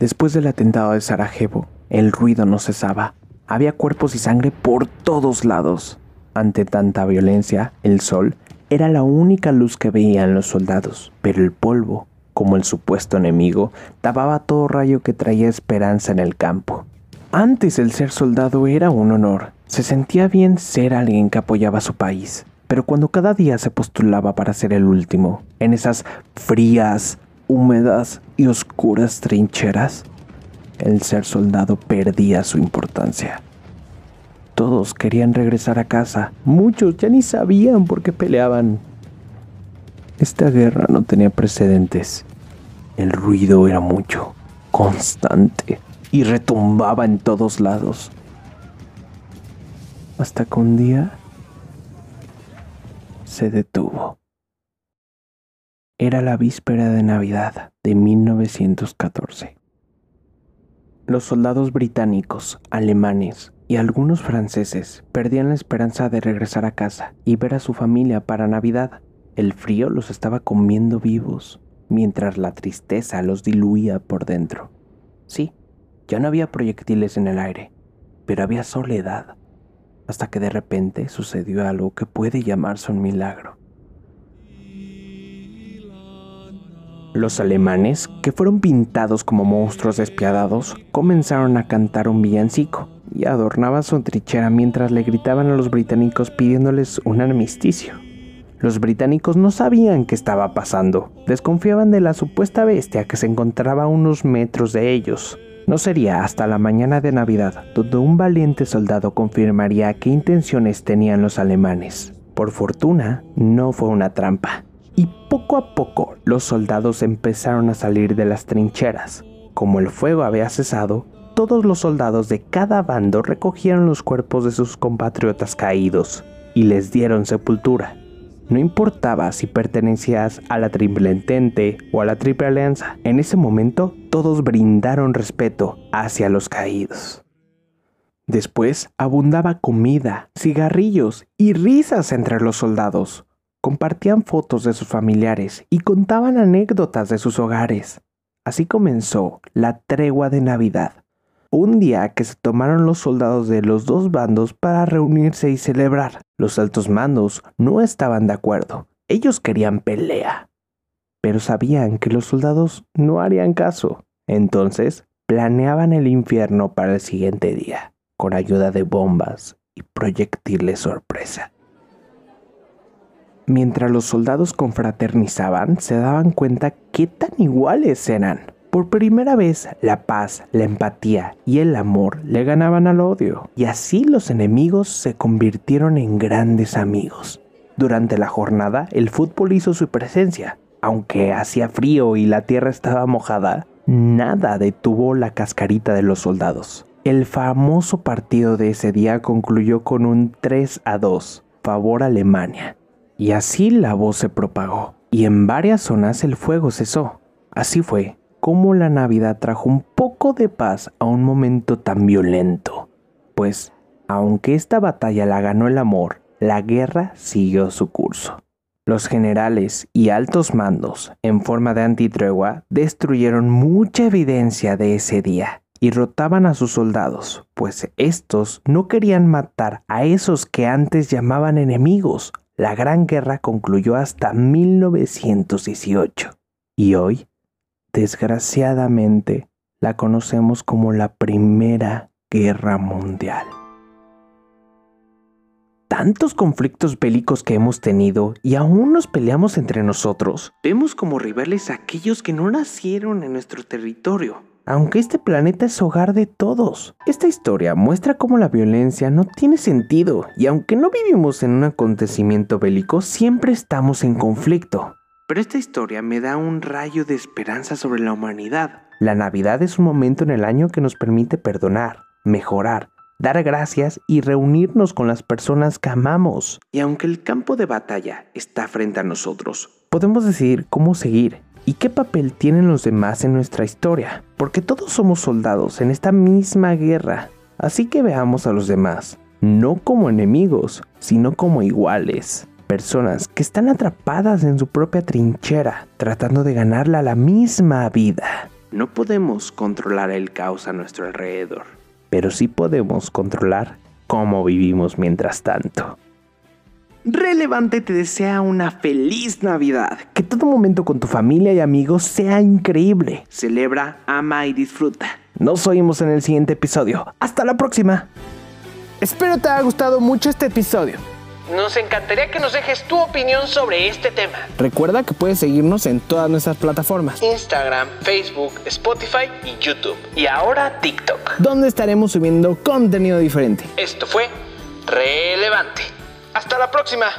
Después del atentado de Sarajevo, el ruido no cesaba. Había cuerpos y sangre por todos lados. Ante tanta violencia, el sol era la única luz que veían los soldados, pero el polvo, como el supuesto enemigo, tapaba todo rayo que traía esperanza en el campo. Antes el ser soldado era un honor. Se sentía bien ser alguien que apoyaba a su país. Pero cuando cada día se postulaba para ser el último, en esas frías, húmedas y oscuras trincheras, el ser soldado perdía su importancia. Todos querían regresar a casa, muchos ya ni sabían por qué peleaban. Esta guerra no tenía precedentes. El ruido era mucho, constante, y retumbaba en todos lados. Hasta que un día se detuvo. Era la víspera de Navidad de 1914. Los soldados británicos, alemanes y algunos franceses perdían la esperanza de regresar a casa y ver a su familia para Navidad. El frío los estaba comiendo vivos, mientras la tristeza los diluía por dentro. Sí, ya no había proyectiles en el aire, pero había soledad, hasta que de repente sucedió algo que puede llamarse un milagro. Los alemanes, que fueron pintados como monstruos despiadados, comenzaron a cantar un villancico y adornaban su trinchera mientras le gritaban a los británicos pidiéndoles un armisticio. Los británicos no sabían qué estaba pasando, desconfiaban de la supuesta bestia que se encontraba a unos metros de ellos. No sería hasta la mañana de Navidad donde un valiente soldado confirmaría qué intenciones tenían los alemanes. Por fortuna, no fue una trampa y poco a poco los soldados empezaron a salir de las trincheras. Como el fuego había cesado, todos los soldados de cada bando recogieron los cuerpos de sus compatriotas caídos y les dieron sepultura. No importaba si pertenecías a la Triple Entente o a la Triple Alianza, en ese momento todos brindaron respeto hacia los caídos. Después abundaba comida, cigarrillos y risas entre los soldados compartían fotos de sus familiares y contaban anécdotas de sus hogares. Así comenzó la tregua de Navidad, un día que se tomaron los soldados de los dos bandos para reunirse y celebrar. Los altos mandos no estaban de acuerdo, ellos querían pelea, pero sabían que los soldados no harían caso. Entonces planeaban el infierno para el siguiente día, con ayuda de bombas y proyectiles sorpresa. Mientras los soldados confraternizaban, se daban cuenta qué tan iguales eran. Por primera vez, la paz, la empatía y el amor le ganaban al odio, y así los enemigos se convirtieron en grandes amigos. Durante la jornada, el fútbol hizo su presencia. Aunque hacía frío y la tierra estaba mojada, nada detuvo la cascarita de los soldados. El famoso partido de ese día concluyó con un 3 a 2, favor Alemania. Y así la voz se propagó, y en varias zonas el fuego cesó. Así fue como la Navidad trajo un poco de paz a un momento tan violento. Pues, aunque esta batalla la ganó el amor, la guerra siguió su curso. Los generales y altos mandos, en forma de antitregua, destruyeron mucha evidencia de ese día y rotaban a sus soldados, pues estos no querían matar a esos que antes llamaban enemigos, la Gran Guerra concluyó hasta 1918 y hoy, desgraciadamente, la conocemos como la Primera Guerra Mundial. Tantos conflictos bélicos que hemos tenido y aún nos peleamos entre nosotros, vemos como rivales a aquellos que no nacieron en nuestro territorio aunque este planeta es hogar de todos. Esta historia muestra cómo la violencia no tiene sentido y aunque no vivimos en un acontecimiento bélico, siempre estamos en conflicto. Pero esta historia me da un rayo de esperanza sobre la humanidad. La Navidad es un momento en el año que nos permite perdonar, mejorar, dar gracias y reunirnos con las personas que amamos. Y aunque el campo de batalla está frente a nosotros, podemos decidir cómo seguir ¿Y qué papel tienen los demás en nuestra historia? Porque todos somos soldados en esta misma guerra. Así que veamos a los demás, no como enemigos, sino como iguales. Personas que están atrapadas en su propia trinchera, tratando de ganarla la misma vida. No podemos controlar el caos a nuestro alrededor, pero sí podemos controlar cómo vivimos mientras tanto. Relevante te desea una feliz Navidad. Que todo momento con tu familia y amigos sea increíble. Celebra, ama y disfruta. Nos oímos en el siguiente episodio. Hasta la próxima. Espero te haya gustado mucho este episodio. Nos encantaría que nos dejes tu opinión sobre este tema. Recuerda que puedes seguirnos en todas nuestras plataformas. Instagram, Facebook, Spotify y YouTube. Y ahora TikTok. Donde estaremos subiendo contenido diferente. Esto fue Relevante. Hasta la próxima.